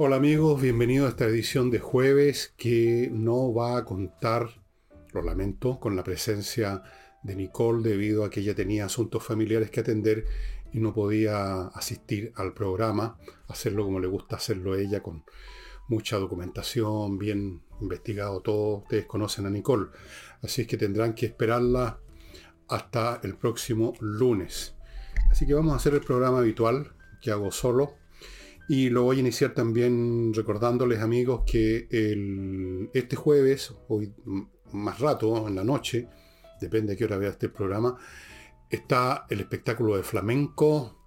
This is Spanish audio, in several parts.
Hola amigos, bienvenidos a esta edición de jueves que no va a contar, lo lamento, con la presencia de Nicole debido a que ella tenía asuntos familiares que atender y no podía asistir al programa, hacerlo como le gusta hacerlo a ella, con mucha documentación, bien investigado todo. Ustedes conocen a Nicole, así es que tendrán que esperarla hasta el próximo lunes. Así que vamos a hacer el programa habitual que hago solo y lo voy a iniciar también recordándoles amigos que este jueves, hoy más rato, en la noche, depende de qué hora vea este programa, está el espectáculo de flamenco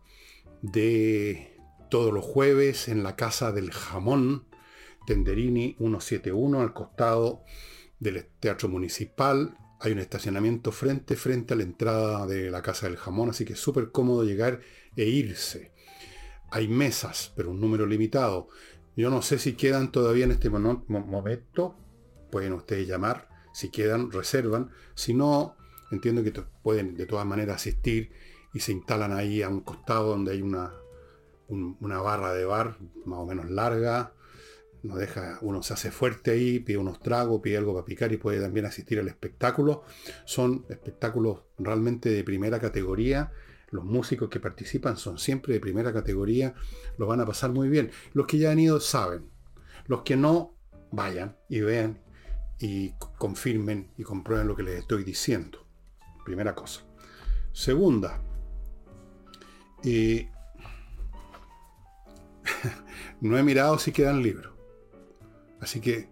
de todos los jueves en la Casa del Jamón, Tenderini 171, al costado del Teatro Municipal. Hay un estacionamiento frente, frente a la entrada de la Casa del Jamón, así que es súper cómodo llegar e irse hay mesas, pero un número limitado. Yo no sé si quedan todavía en este momento. Pueden ustedes llamar. Si quedan, reservan. Si no, entiendo que pueden de todas maneras asistir y se instalan ahí a un costado donde hay una, una barra de bar más o menos larga. No deja, uno se hace fuerte ahí, pide unos tragos, pide algo para picar y puede también asistir al espectáculo. Son espectáculos realmente de primera categoría los músicos que participan son siempre de primera categoría, los van a pasar muy bien. Los que ya han ido saben. Los que no, vayan y vean y confirmen y comprueben lo que les estoy diciendo. Primera cosa. Segunda, no he mirado si quedan libros. Así que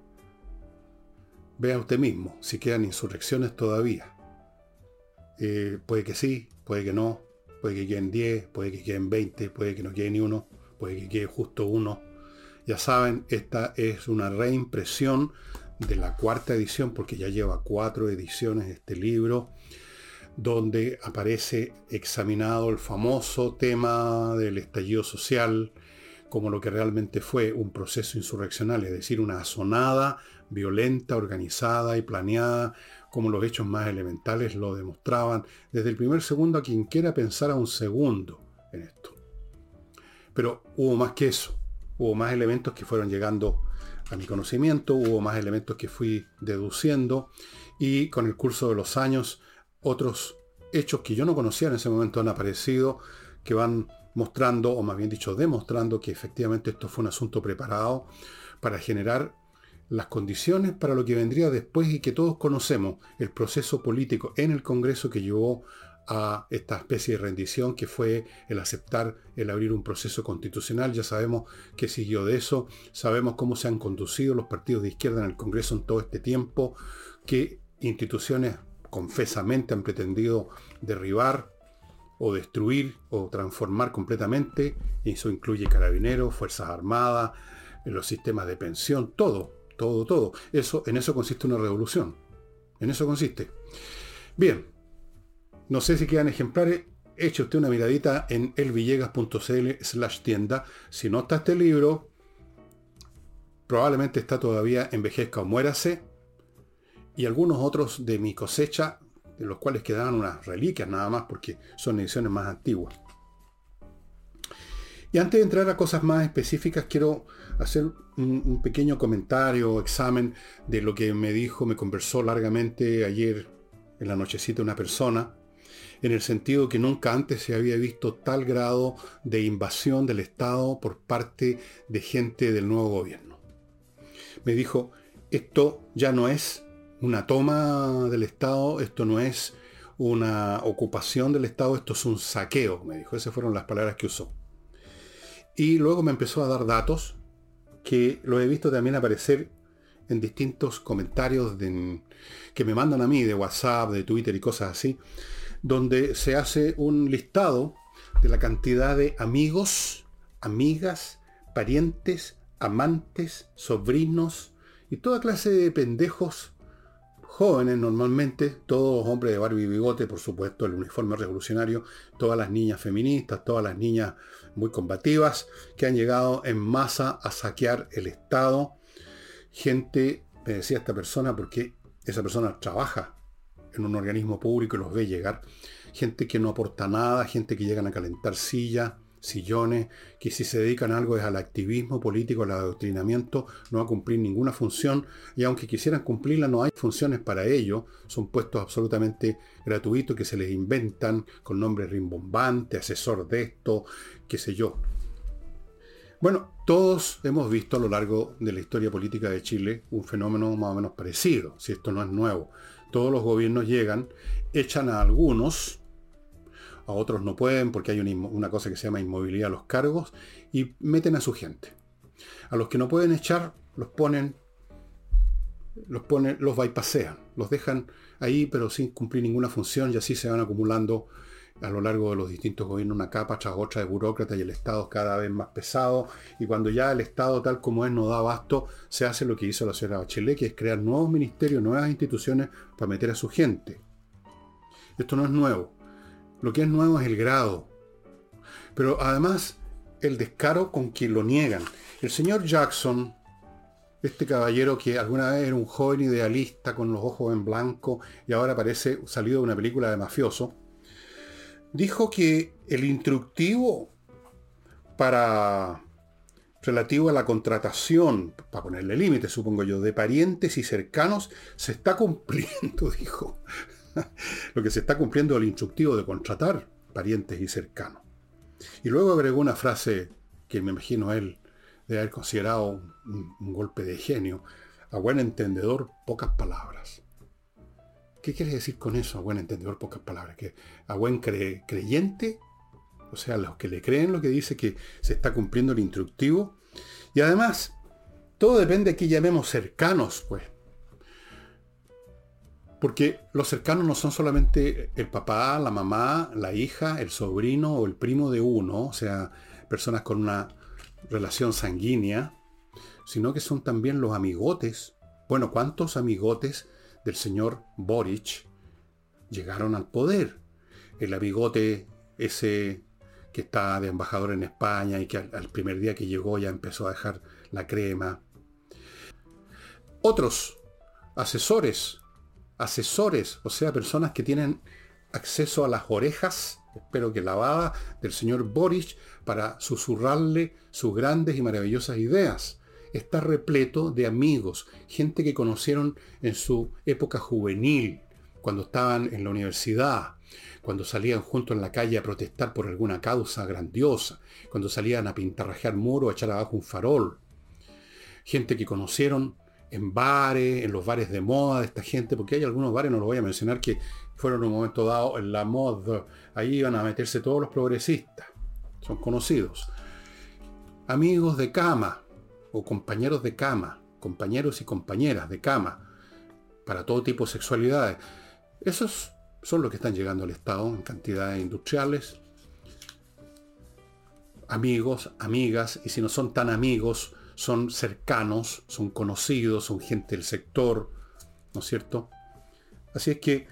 vea usted mismo si quedan insurrecciones todavía. Eh, puede que sí, puede que no, Puede que queden 10, puede que queden 20, puede que no quede ni uno, puede que quede justo uno. Ya saben, esta es una reimpresión de la cuarta edición, porque ya lleva cuatro ediciones este libro, donde aparece examinado el famoso tema del estallido social, como lo que realmente fue un proceso insurreccional, es decir, una asonada violenta, organizada y planeada como los hechos más elementales lo demostraban, desde el primer segundo a quien quiera pensar a un segundo en esto. Pero hubo más que eso, hubo más elementos que fueron llegando a mi conocimiento, hubo más elementos que fui deduciendo y con el curso de los años otros hechos que yo no conocía en ese momento han aparecido, que van mostrando, o más bien dicho, demostrando que efectivamente esto fue un asunto preparado para generar las condiciones para lo que vendría después y que todos conocemos, el proceso político en el Congreso que llevó a esta especie de rendición que fue el aceptar el abrir un proceso constitucional. Ya sabemos que siguió de eso, sabemos cómo se han conducido los partidos de izquierda en el Congreso en todo este tiempo, qué instituciones confesamente han pretendido derribar o destruir o transformar completamente. Eso incluye carabineros, Fuerzas Armadas, los sistemas de pensión, todo todo, todo. Eso, en eso consiste una revolución. En eso consiste. Bien, no sé si quedan ejemplares. Eche usted una miradita en elvillegas.cl slash tienda. Si no está este libro, probablemente está todavía envejezca o muérase. Y algunos otros de mi cosecha, de los cuales quedaban unas reliquias nada más, porque son ediciones más antiguas. Y antes de entrar a cosas más específicas, quiero hacer un, pequeño comentario examen de lo que me dijo, me conversó largamente ayer en la nochecita una persona, en el sentido que nunca antes se había visto tal grado de invasión del Estado por parte de gente del nuevo gobierno. Me dijo, esto ya no es una toma del Estado, esto no es una ocupación del Estado, esto es un saqueo, me dijo. Esas fueron las palabras que usó. Y luego me empezó a dar datos que lo he visto también aparecer en distintos comentarios que me mandan a mí de WhatsApp, de Twitter y cosas así, donde se hace un listado de la cantidad de amigos, amigas, parientes, amantes, sobrinos y toda clase de pendejos jóvenes normalmente, todos hombres de Barbie y bigote, por supuesto, el uniforme revolucionario, todas las niñas feministas, todas las niñas muy combativas, que han llegado en masa a saquear el Estado. Gente, me decía esta persona, porque esa persona trabaja en un organismo público y los ve llegar, gente que no aporta nada, gente que llegan a calentar sillas, sillones, que si se dedican a algo es al activismo político, al adoctrinamiento, no a cumplir ninguna función, y aunque quisieran cumplirla, no hay funciones para ello, son puestos absolutamente gratuitos que se les inventan con nombre rimbombante, asesor de esto, qué sé yo. Bueno, todos hemos visto a lo largo de la historia política de Chile un fenómeno más o menos parecido, si esto no es nuevo. Todos los gobiernos llegan, echan a algunos, a otros no pueden porque hay una, cosa que se llama inmovilidad a los cargos y meten a su gente. A los que no pueden echar, los ponen, los ponen, los bypasean, los dejan ahí pero sin cumplir ninguna función y así se van acumulando a lo largo de los distintos gobiernos una capa tras otra de burócratas y el Estado cada vez más pesado. Y cuando ya el Estado tal como es no da abasto, se hace lo que hizo la señora Bachelet, que es crear nuevos ministerios, nuevas instituciones para meter a su gente. Esto no es nuevo. Lo que es nuevo es el grado. Pero además el descaro con quien lo niegan. El señor Jackson, este caballero que alguna vez era un joven idealista con los ojos en blanco y ahora parece salido de una película de mafioso, dijo que el instructivo para relativo a la contratación, para ponerle límite, supongo yo, de parientes y cercanos, se está cumpliendo, dijo. Lo que se está cumpliendo el instructivo de contratar parientes y cercanos. Y luego agregó una frase que me imagino él de haber considerado un golpe de genio. A buen entendedor, pocas palabras. ¿Qué quiere decir con eso, a buen entendedor, pocas palabras? Que a buen creyente, o sea, los que le creen lo que dice que se está cumpliendo el instructivo. Y además, todo depende de que llamemos cercanos, pues. Porque los cercanos no son solamente el papá, la mamá, la hija, el sobrino o el primo de uno, o sea, personas con una relación sanguínea, sino que son también los amigotes. Bueno, ¿cuántos amigotes del señor Boric llegaron al poder. El amigote ese que está de embajador en España y que al, primer día que llegó ya empezó a dejar la crema. Otros asesores, asesores, o sea, personas que tienen acceso a las orejas, espero que lavada, del señor Boric para susurrarle sus grandes y maravillosas ideas está repleto de amigos, gente que conocieron en su época juvenil, cuando estaban en la universidad, cuando salían juntos en la calle a protestar por alguna causa grandiosa, cuando salían a pintarrajear muro, a echar abajo un farol. Gente que conocieron en bares, en los bares de moda de esta gente, porque hay algunos bares, no los voy a mencionar, que fueron en un momento dado en la moda. Ahí iban a meterse todos los progresistas. Son conocidos. Amigos de cama, o compañeros de cama, compañeros y compañeras de cama, para todo tipo de sexualidades. Esos son los que están llegando al Estado en cantidades industriales. Amigos, amigas, y si no son tan amigos, son cercanos, son conocidos, son gente del sector, ¿no es cierto? Así es que,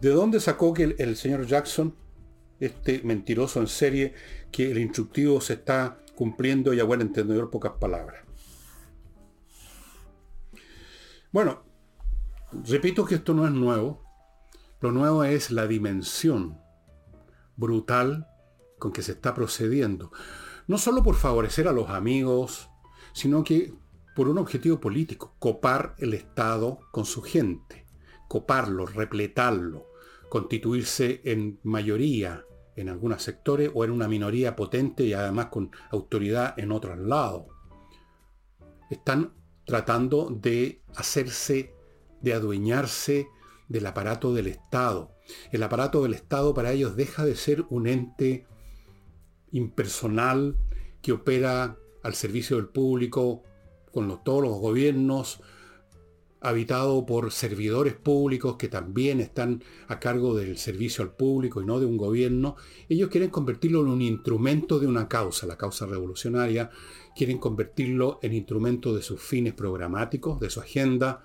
¿de dónde sacó que el, señor Jackson, este mentiroso en serie, que el instructivo se está cumpliendo y a buen entendedor pocas palabras. Bueno, repito que esto no es nuevo. Lo nuevo es la dimensión brutal con que se está procediendo. No solo por favorecer a los amigos, sino que por un objetivo político, copar el Estado con su gente, coparlo, repletarlo, constituirse en mayoría en algunos sectores o en una minoría potente y además con autoridad en otros lados. Están tratando de hacerse, de adueñarse del aparato del Estado. El aparato del Estado para ellos deja de ser un ente impersonal que opera al servicio del público con todos los gobiernos, habitado por servidores públicos que también están a cargo del servicio al público y no de un gobierno, ellos quieren convertirlo en un instrumento de una causa, la causa revolucionaria, quieren convertirlo en instrumento de sus fines programáticos, de su agenda,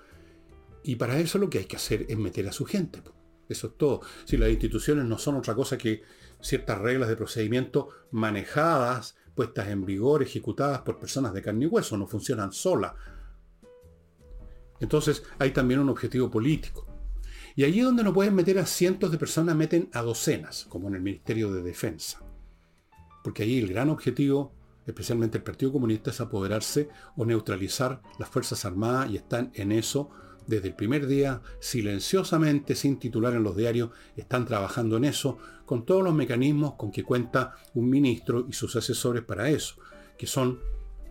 y para eso lo que hay que hacer es meter a su gente. Eso es todo. Si las instituciones no son otra cosa que ciertas reglas de procedimiento manejadas, puestas en vigor, ejecutadas por personas de carne y hueso, no funcionan solas entonces hay también un objetivo político. Y allí donde no pueden meter a cientos de personas, meten a docenas, como en el Ministerio de Defensa. Porque ahí el gran objetivo, especialmente el Partido Comunista, es apoderarse o neutralizar las Fuerzas Armadas y están en eso desde el primer día, silenciosamente, sin titular en los diarios, están trabajando en eso, con todos los mecanismos con que cuenta un ministro y sus asesores para eso, que son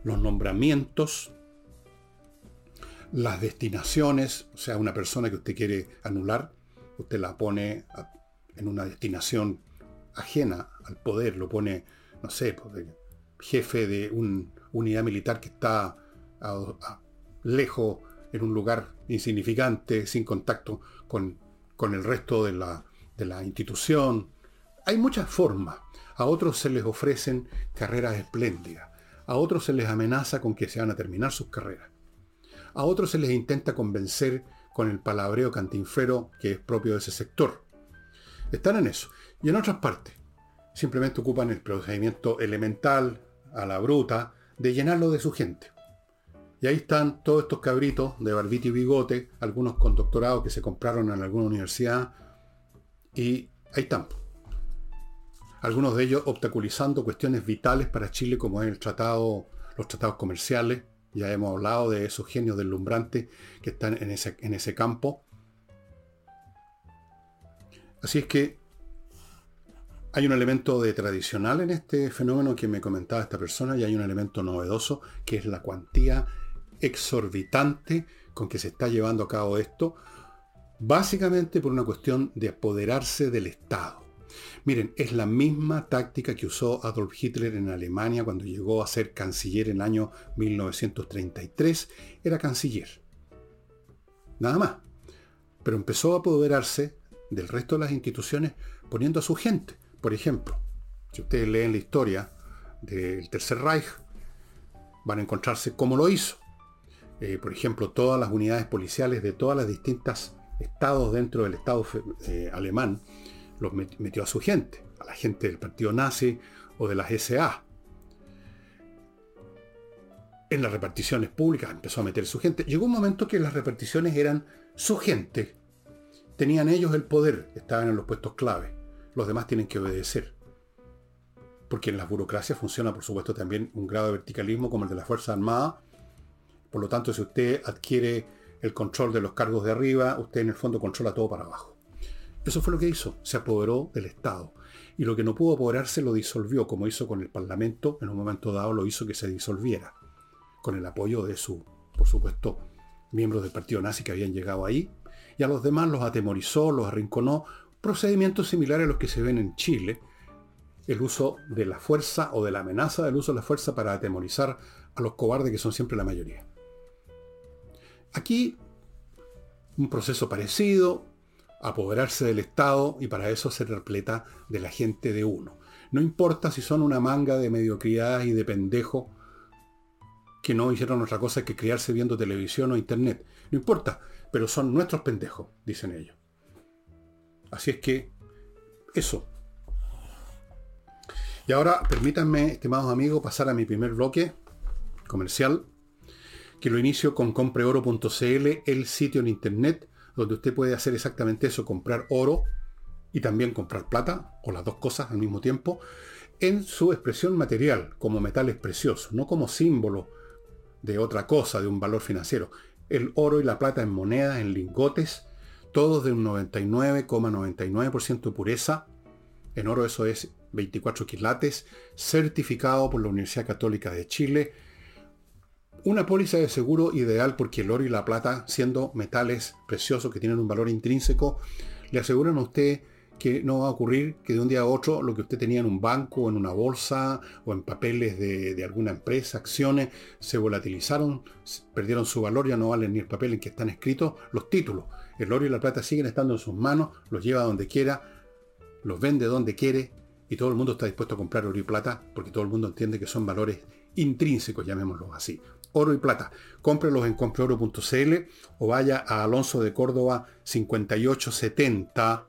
los nombramientos, las destinaciones, o sea, una persona que usted quiere anular, usted la pone en una destinación ajena al poder, lo pone, no sé, pues, jefe de una unidad militar que está lejos en un lugar insignificante, sin contacto con, el resto de la, de la institución. Hay muchas formas. A otros se les ofrecen carreras espléndidas. A otros se les amenaza con que se van a terminar sus carreras. A otros se les intenta convencer con el palabreo cantinfero que es propio de ese sector. Están en eso. Y en otras partes, simplemente ocupan el procedimiento elemental, a la bruta, de llenarlo de su gente. Y ahí están todos estos cabritos de barbito y bigote, algunos con doctorado que se compraron en alguna universidad. Y ahí están. Algunos de ellos obstaculizando cuestiones vitales para Chile como es el tratado, los tratados comerciales. Ya hemos hablado de esos genios deslumbrantes que están en ese, en ese campo. Así es que hay un elemento de tradicional en este fenómeno que me comentaba esta persona y hay un elemento novedoso que es la cuantía exorbitante con que se está llevando a cabo esto, básicamente por una cuestión de apoderarse del Estado. Miren, es la misma táctica que usó Adolf Hitler en Alemania cuando llegó a ser canciller en el año 1933. Era canciller. Nada más. Pero empezó a apoderarse del resto de las instituciones poniendo a su gente. Por ejemplo, si ustedes leen la historia del Tercer Reich, van a encontrarse cómo lo hizo. Eh, por ejemplo, todas las unidades policiales de todas las distintas estados dentro del Estado eh, alemán, los metió a su gente, a la gente del partido nazi o de las SA. En las reparticiones públicas empezó a meter su gente. Llegó un momento que las reparticiones eran su gente. Tenían ellos el poder, estaban en los puestos clave. Los demás tienen que obedecer. Porque en las burocracias funciona, por supuesto, también un grado de verticalismo como el de la Fuerza Armada por lo tanto, si usted adquiere el control de los cargos de arriba, usted en el fondo controla todo para abajo. Eso fue lo que hizo, se apoderó del Estado. Y lo que no pudo apoderarse lo disolvió, como hizo con el Parlamento, en un momento dado lo hizo que se disolviera, con el apoyo de su, por supuesto, miembros del partido nazi que habían llegado ahí, y a los demás los atemorizó, los arrinconó, procedimientos similares a los que se ven en Chile, el uso de la fuerza o de la amenaza del uso de la fuerza para atemorizar a los cobardes que son siempre la mayoría. Aquí un proceso parecido, apoderarse del Estado y para eso se repleta de la gente de uno. No importa si son una manga de mediocridad y de pendejo que no hicieron otra cosa que criarse viendo televisión o internet. No importa, pero son nuestros pendejos, dicen ellos. Así es que, eso. Y ahora permítanme, estimados amigos, pasar a mi primer bloque comercial que lo inicio con compreoro.cl, el sitio en internet donde usted puede hacer exactamente eso, comprar oro y también comprar plata, o las dos cosas al mismo tiempo, en su expresión material, como metales preciosos, no como símbolo de otra cosa, de un valor financiero. El oro y la plata en monedas, en lingotes, todos de un 99,99% de pureza. En oro eso es 24 quilates, certificado por la Universidad Católica de Chile, una póliza de seguro ideal porque el oro y la plata, siendo metales preciosos que tienen un valor intrínseco, le aseguran a usted que no va a ocurrir que de un día a otro lo que usted tenía en un banco, en una bolsa o en papeles de, alguna empresa, acciones, se volatilizaron, perdieron su valor, ya no valen ni el papel en que están escritos los títulos. El oro y la plata siguen estando en sus manos, los lleva donde quiera, los vende donde quiere y todo el mundo está dispuesto a comprar oro y plata porque todo el mundo entiende que son valores intrínsecos, llamémoslos así oro y plata. Cómprelos en compreoro.cl o vaya a Alonso de Córdoba 5870,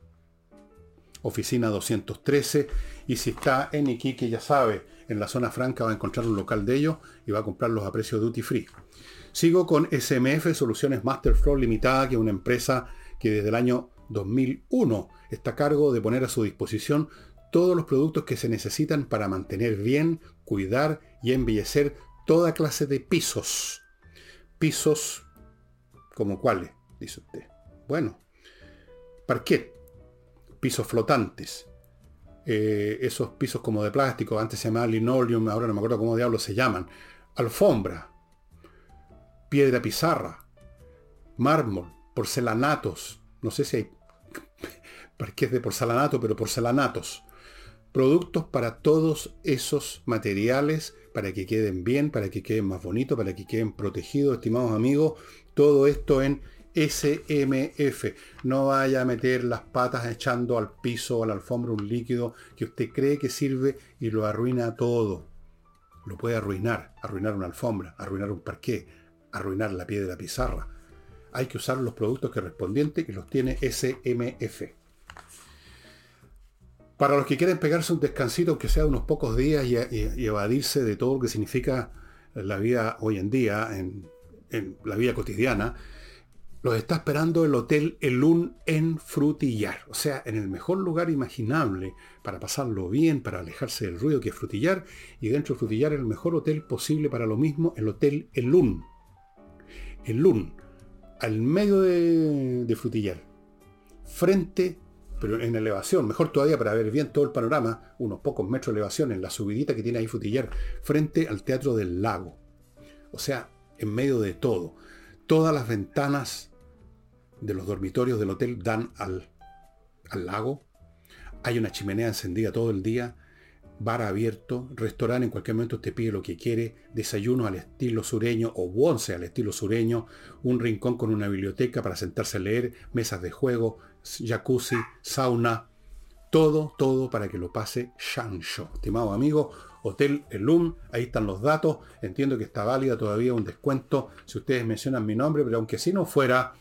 oficina 213. Y si está en Iquique, ya sabe, en la zona franca va a encontrar un local de ellos y va a comprarlos a precio duty free. Sigo con SMF Soluciones Master Floor Limitada, que es una empresa que desde el año 2001. Está a cargo de poner a su disposición todos los productos que se necesitan para mantener bien, cuidar y embellecer toda clase de pisos. Pisos como cuáles, dice usted. Bueno, parquet, pisos flotantes, eh, esos pisos como de plástico, antes se llamaba linoleum, ahora no me acuerdo cómo diablos se llaman, alfombra, piedra pizarra, mármol, porcelanatos, no sé si hay parques de porcelanato, pero porcelanatos. Productos para todos esos materiales, para que queden bien, para que queden más bonitos, para que queden protegidos, estimados amigos. Todo esto en SMF. No vaya a meter las patas echando al piso o a la alfombra un líquido que usted cree que sirve y lo arruina todo. Lo puede arruinar, arruinar una alfombra, arruinar un parqué, arruinar la piedra pizarra. Hay que usar los productos correspondientes que los tiene SMF. Para los que quieren pegarse un descansito, aunque sea unos pocos días, y, evadirse de todo lo que significa la vida hoy en día, en, la vida cotidiana, los está esperando el Hotel Elun en Frutillar. O sea, en el mejor lugar imaginable para pasarlo bien, para alejarse del ruido que es Frutillar. Y dentro de Frutillar el mejor hotel posible para lo mismo, el Hotel Elun. Elun, al medio de, Frutillar. Frente, pero en elevación, mejor todavía para ver bien todo el panorama, unos pocos metros de elevación en la subidita que tiene ahí Frutillar, frente al Teatro del Lago. O sea, en medio de todo. Todas las ventanas de los dormitorios del hotel dan al, al lago. Hay una chimenea encendida todo el día, bar abierto, restaurante, en cualquier momento usted pide lo que quiere, desayuno al estilo sureño o once al estilo sureño, un rincón con una biblioteca para sentarse a leer, mesas de juego, jacuzzi, sauna, todo, todo para que lo pase Shansho. Estimado amigo, Hotel Elum, ahí están los datos, entiendo que está válida todavía un descuento si ustedes mencionan mi nombre, pero aunque si no fuera,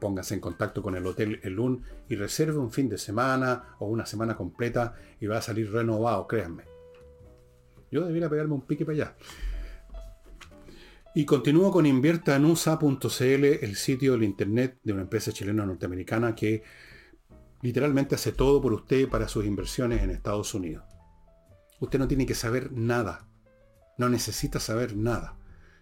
póngase en contacto con el Hotel Elun y reserve un fin de semana o una semana completa y va a salir renovado, créanme. Yo debería pegarme un pique para allá. Y continúo con inviertanusa.cl, el sitio del internet de una empresa chilena norteamericana que literalmente hace todo por usted para sus inversiones en Estados Unidos. Usted no tiene que saber nada. No necesita saber nada.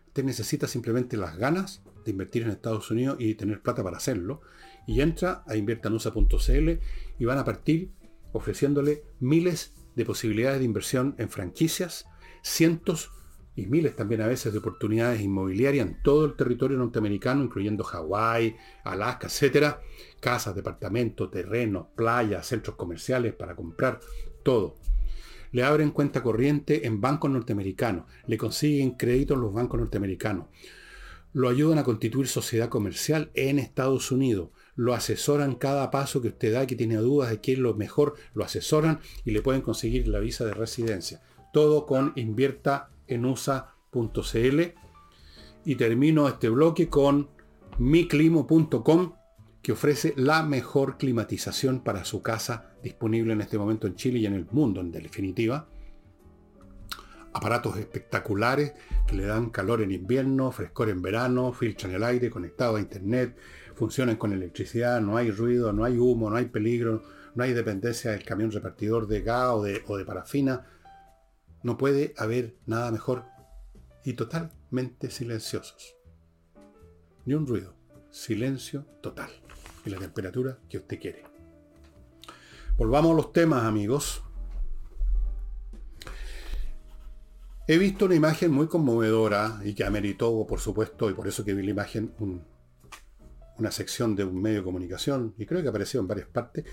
Usted necesita simplemente las ganas de invertir en Estados Unidos y tener plata para hacerlo. Y entra a inviertanusa.cl y van a partir ofreciéndole miles de posibilidades de inversión en franquicias, cientos y miles también a veces de oportunidades inmobiliarias en todo el territorio norteamericano, incluyendo Hawái, Alaska, etcétera, casas, departamentos, terrenos, playas, centros comerciales para comprar, todo. Le abren cuenta corriente en bancos norteamericanos, le consiguen créditos en los bancos norteamericanos lo ayudan a constituir sociedad comercial en Estados Unidos, lo asesoran cada paso que usted da, que tiene dudas de qué es lo mejor, lo asesoran y le pueden conseguir la visa de residencia. Todo con inviertaenusa.cl y termino este bloque con miclimo.com que ofrece la mejor climatización para su casa disponible en este momento en Chile y en el mundo en definitiva aparatos espectaculares que le dan calor en invierno, frescor en verano, filtran el aire, conectado a internet, funcionan con electricidad, no hay ruido, no hay humo, no hay peligro, no hay dependencia del camión repartidor de gas o de, o de parafina. No puede haber nada mejor y totalmente silenciosos. Ni un ruido, silencio total y la temperatura que usted quiere. Volvamos a los temas, amigos. He visto una imagen muy conmovedora y que ameritó, por supuesto, y por eso que vi la imagen, una sección de un medio de comunicación, y creo que apareció en varias partes,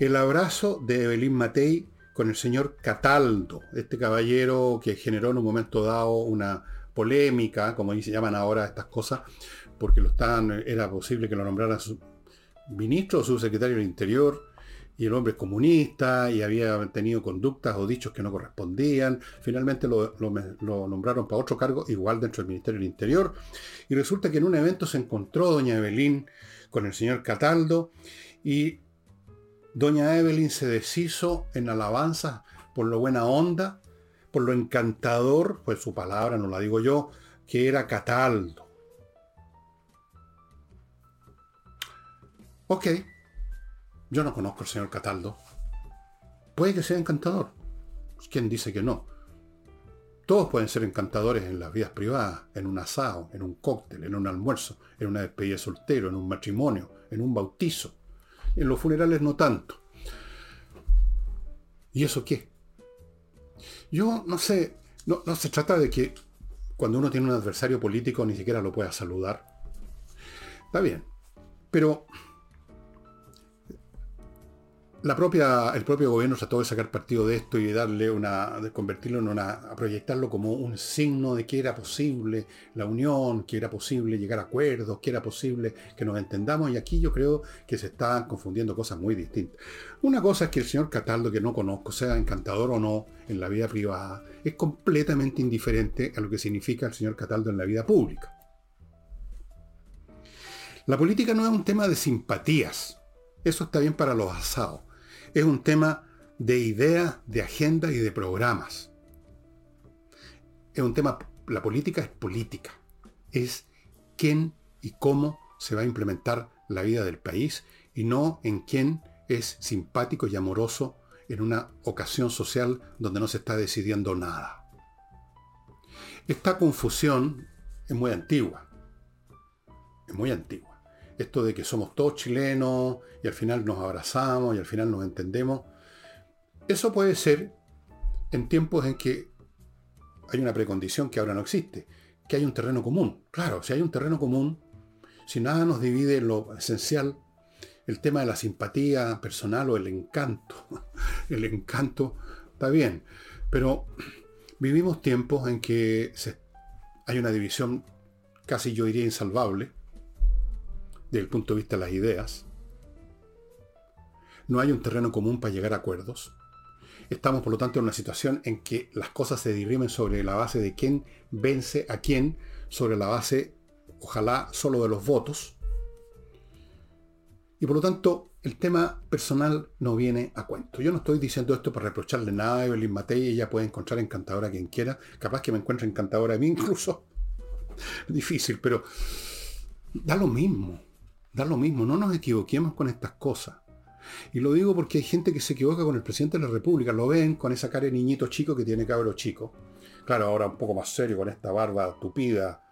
el abrazo de Evelyn Matei con el señor Cataldo, este caballero que generó en un momento dado una polémica, como se llaman ahora estas cosas, porque lo estaban, era posible que lo nombraran su ministro o subsecretario del Interior, y el hombre es comunista y había tenido conductas o dichos que no correspondían. Finalmente lo, nombraron para otro cargo, igual dentro del Ministerio del Interior. Y resulta que en un evento se encontró doña Evelyn con el señor Cataldo y doña Evelyn se deshizo en alabanzas por lo buena onda, por lo encantador, pues su palabra no la digo yo, que era Cataldo. Ok, Yo no conozco al señor Cataldo. Puede que sea encantador. ¿Quién dice que no? Todos pueden ser encantadores en las vidas privadas, en un asado, en un cóctel, en un almuerzo, en una despedida soltero, en un matrimonio, en un bautizo. En los funerales no tanto. ¿Y eso qué? Yo no sé, no, no se trata de que cuando uno tiene un adversario político ni siquiera lo pueda saludar. Está bien. Pero el propio gobierno trató de sacar partido de esto y darle una, de convertirlo en una, a proyectarlo como un signo de que era posible la unión, que era posible llegar a acuerdos, que era posible que nos entendamos. Y aquí yo creo que se están confundiendo cosas muy distintas. Una cosa es que el señor Cataldo, que no conozco, sea encantador o no en la vida privada, es completamente indiferente a lo que significa el señor Cataldo en la vida pública. La política no es un tema de simpatías. Eso está bien para los asados es un tema de ideas, de agenda y de programas. Es un tema, la política es política. Es quién y cómo se va a implementar la vida del país y no en quién es simpático y amoroso en una ocasión social donde no se está decidiendo nada. Esta confusión es muy antigua. Es muy antigua esto de que somos todos chilenos y al final nos abrazamos y al final nos entendemos, eso puede ser en tiempos en que hay una precondición que ahora no existe, que hay un terreno común. Claro, si hay un terreno común, si nada nos divide en lo esencial, el tema de la simpatía personal o el encanto, el encanto está bien, pero vivimos tiempos en que hay una división casi yo diría insalvable, desde el punto de vista de las ideas. No hay un terreno común para llegar a acuerdos. Estamos, por lo tanto, en una situación en que las cosas se dirimen sobre la base de quién vence a quién, sobre la base, ojalá, solo de los votos. Y por lo tanto, el tema personal no viene a cuento. Yo no estoy diciendo esto para reprocharle nada a Evelyn Matei, ella puede encontrar encantadora a quien quiera, capaz que me encuentre encantadora a mí incluso. Difícil, pero da lo mismo. Da lo mismo, no nos equivoquemos con estas cosas. Y lo digo porque hay gente que se equivoca con el presidente de la República, lo ven con esa cara de niñito chico que tiene cabro chico. Claro, ahora un poco más serio con esta barba tupida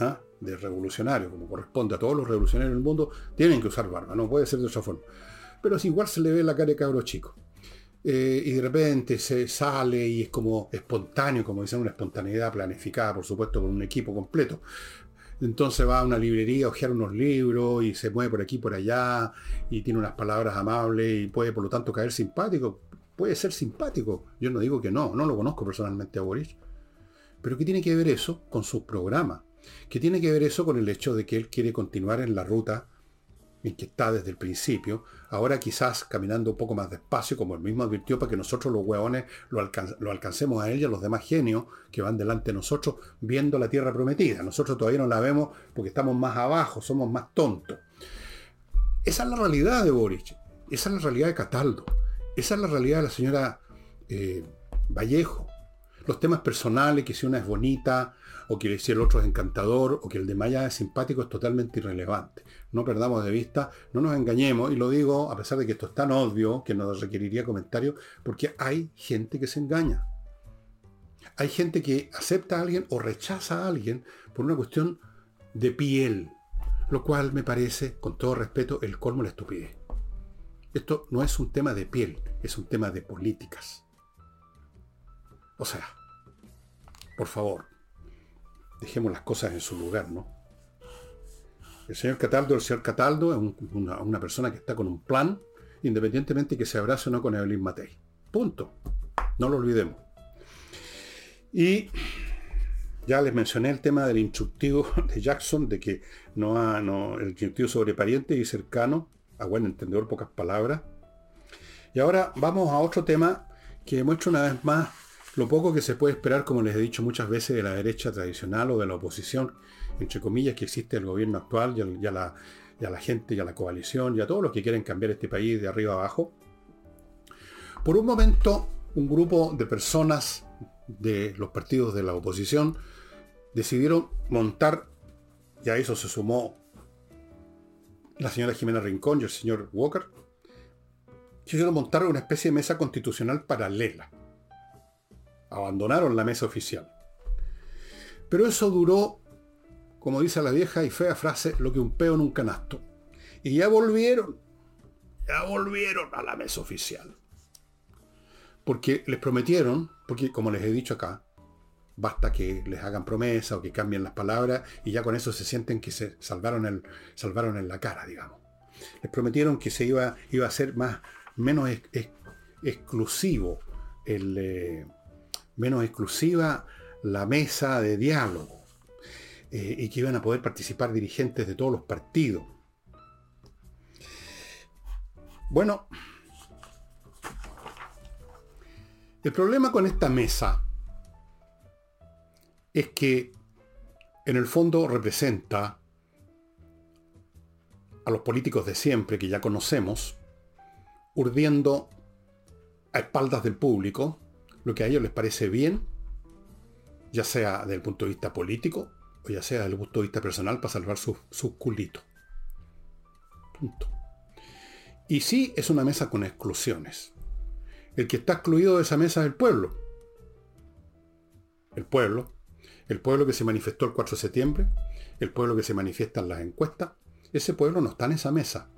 ¿ah? de revolucionario, como corresponde a todos los revolucionarios del mundo, tienen que usar barba, no puede ser de otra forma. Pero si igual se le ve la cara de cabro chico. Eh, y de repente se sale y es como espontáneo, como dicen, una espontaneidad planificada, por supuesto, por un equipo completo. Entonces va a una librería a ojear unos libros y se mueve por aquí por allá y tiene unas palabras amables y puede por lo tanto caer simpático. Puede ser simpático. Yo no digo que no, no lo conozco personalmente a Boris. Pero ¿qué tiene que ver eso con su programa? ¿Qué tiene que ver eso con el hecho de que él quiere continuar en la ruta en que está desde el principio, ahora quizás caminando un poco más despacio, como él mismo advirtió, para que nosotros los hueones lo, alcancemos a él y a los demás genios que van delante de nosotros viendo la tierra prometida. Nosotros todavía no la vemos porque estamos más abajo, somos más tontos. Esa es la realidad de Boric, esa es la realidad de Cataldo, esa es la realidad de la señora eh, Vallejo. Los temas personales, que si una es bonita, o que si el otro es encantador, o que el de Maya es simpático, es totalmente irrelevante no perdamos de vista, no nos engañemos, y lo digo a pesar de que esto es tan obvio que no requeriría comentario, porque hay gente que se engaña. Hay gente que acepta a alguien o rechaza a alguien por una cuestión de piel, lo cual me parece, con todo respeto, el colmo de la estupidez. Esto no es un tema de piel, es un tema de políticas. O sea, por favor, dejemos las cosas en su lugar, ¿no? El señor Cataldo, el señor Cataldo es una, persona que está con un plan, independientemente que se abrace o no con Evelyn Matei. Punto. No lo olvidemos. Y ya les mencioné el tema del instructivo de Jackson, de que no ha, no, el instructivo sobre pariente y cercano, a buen entendedor, pocas palabras. Y ahora vamos a otro tema que muestra una vez más lo poco que se puede esperar, como les he dicho muchas veces, de la derecha tradicional o de la oposición, entre comillas, que existe el gobierno actual y a, la, gente y a la coalición y a todos los que quieren cambiar este país de arriba abajo. Por un momento, un grupo de personas de los partidos de la oposición decidieron montar, y a eso se sumó la señora Jimena Rincón y el señor Walker, quisieron montar una especie de mesa constitucional paralela. Abandonaron la mesa oficial. Pero eso duró, como dice la vieja y fea frase, lo que un peo en un canasto. Y ya volvieron, ya volvieron a la mesa oficial. Porque les prometieron, porque como les he dicho acá, basta que les hagan promesa o que cambien las palabras y ya con eso se sienten que se salvaron, el, salvaron en la cara, digamos. Les prometieron que se iba, iba a ser más, menos exclusivo, el, eh, menos exclusiva la mesa de diálogo eh, y que iban a poder participar dirigentes de todos los partidos. Bueno, el problema con esta mesa es que en el fondo representa a los políticos de siempre que ya conocemos, urdiendo a espaldas del público lo que a ellos les parece bien, ya sea desde el punto de vista político o ya sea desde el punto de vista personal para salvar sus su culitos. Punto. Y sí es una mesa con exclusiones. El que está excluido de esa mesa es el pueblo. El pueblo. El pueblo que se manifestó el 4 de septiembre. El pueblo que se manifiesta en las encuestas. Ese pueblo no está en esa mesa.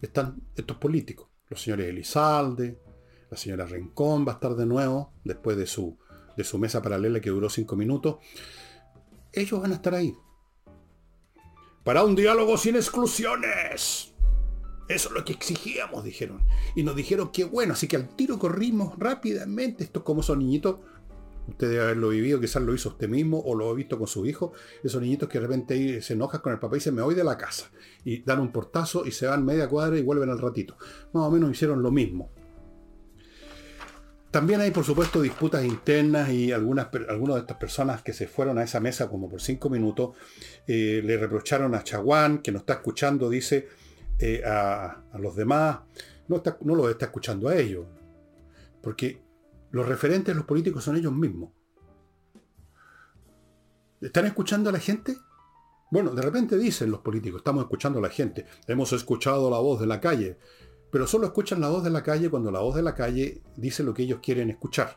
Están estos políticos. Los señores Elizalde, la señora Rincón va a estar de nuevo después de su, de su mesa paralela que duró cinco minutos. Ellos van a estar ahí. Para un diálogo sin exclusiones. Eso es lo que exigíamos, dijeron. Y nos dijeron que bueno, así que al tiro corrimos rápidamente. Estos como son niñitos, usted debe haberlo vivido, quizás lo hizo usted mismo o lo ha visto con su hijo. Esos niñitos que de repente se enojan con el papá y dicen, me voy de la casa. Y dan un portazo y se van media cuadra y vuelven al ratito. Más o menos hicieron lo mismo. También hay, por supuesto, disputas internas y algunas, algunas de estas personas que se fueron a esa mesa como por cinco minutos eh, le reprocharon a Chaguán, que no está escuchando, dice, eh, a, los demás, no, está, no los está escuchando a ellos. Porque los referentes los políticos son ellos mismos. ¿Están escuchando a la gente? Bueno, de repente dicen los políticos, estamos escuchando a la gente, hemos escuchado la voz de la calle, pero solo escuchan la voz de la calle cuando la voz de la calle dice lo que ellos quieren escuchar,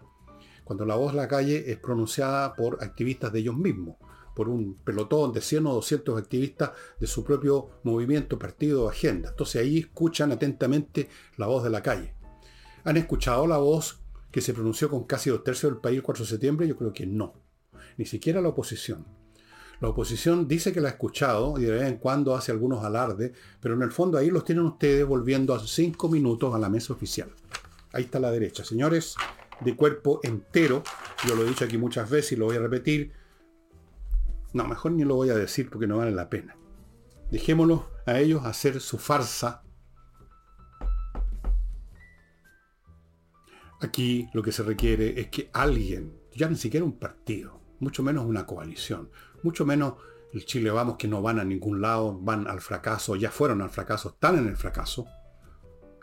cuando la voz de la calle es pronunciada por activistas de ellos mismos por un pelotón de 100 o 200 activistas de su propio movimiento, partido o agenda. Entonces ahí escuchan atentamente la voz de la calle. ¿Han escuchado la voz que se pronunció con casi dos tercios del país el 4 de septiembre? Yo creo que no. Ni siquiera la oposición. La oposición dice que la ha escuchado y de vez en cuando hace algunos alardes, pero en el fondo ahí los tienen ustedes volviendo a cinco minutos a la mesa oficial. Ahí está la derecha. Señores, de cuerpo entero, yo lo he dicho aquí muchas veces y lo voy a repetir, no, mejor ni lo voy a decir porque no vale la pena. Dejémoslos a ellos hacer su farsa. Aquí lo que se requiere es que alguien, ya ni siquiera un partido, mucho menos una coalición, mucho menos el Chile Vamos que no van a ningún lado, van al fracaso, ya fueron al fracaso, están en el fracaso.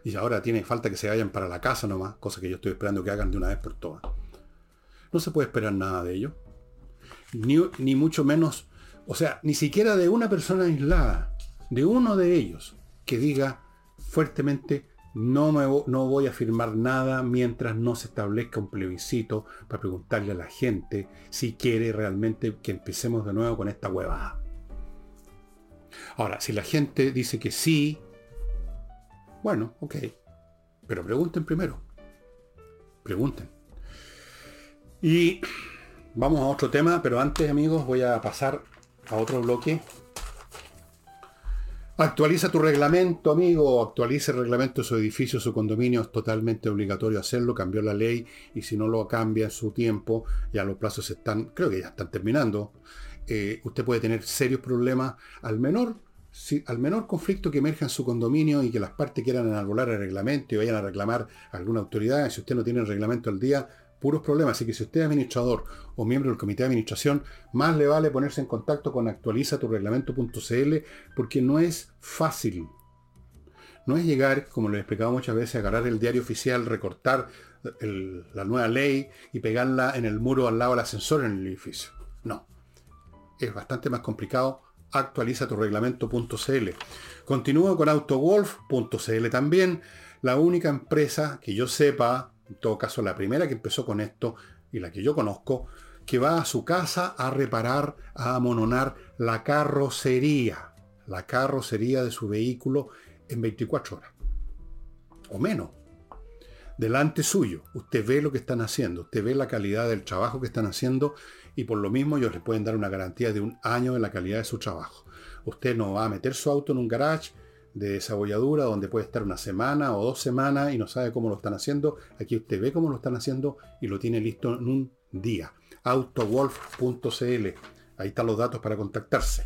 Y ahora tiene falta que se vayan para la casa nomás, cosa que yo estoy esperando que hagan de una vez por todas. No se puede esperar nada de ellos ni, mucho menos, o sea, ni siquiera de una persona aislada, de uno de ellos, que diga fuertemente, no, me, no voy a firmar nada mientras no se establezca un plebiscito para preguntarle a la gente si quiere realmente que empecemos de nuevo con esta huevada. Ahora, si la gente dice que sí, bueno, ok. Pero pregunten primero. Pregunten. Y Vamos a otro tema, pero antes, amigos, voy a pasar a otro bloque. Actualiza tu reglamento, amigo. Actualiza el reglamento de su edificio, su condominio. Es totalmente obligatorio hacerlo. Cambió la ley y si no lo cambia en su tiempo, ya los plazos están, creo que ya están terminando. Eh, usted puede tener serios problemas al menor, si, al menor conflicto que emerja en su condominio y que las partes quieran enarbolar el reglamento y vayan a reclamar a alguna autoridad. Si usted no tiene el reglamento al día, puros problemas. Así que si usted es administrador o miembro del comité de administración, más le vale ponerse en contacto con actualiza tu reglamento.cl porque no es fácil. No es llegar, como les he explicado muchas veces, agarrar el diario oficial, recortar la nueva ley y pegarla en el muro al lado del ascensor en el edificio. No. Es bastante más complicado actualiza tu reglamento.cl. Continúo con autogolf.cl también, la única empresa que yo sepa, en todo caso la primera que empezó con esto y la que yo conozco, que va a su casa a reparar, a amononar la carrocería, la carrocería de su vehículo en 24 horas. O menos. Delante suyo. Usted ve lo que están haciendo. Usted ve la calidad del trabajo que están haciendo y por lo mismo ellos les pueden dar una garantía de un año de la calidad de su trabajo. Usted no va a meter su auto en un garage de desabolladura donde puede estar una semana o dos semanas y no sabe cómo lo están haciendo. Aquí usted ve cómo lo están haciendo y lo tiene listo en un día. autowolf.cl. Ahí están los datos para contactarse.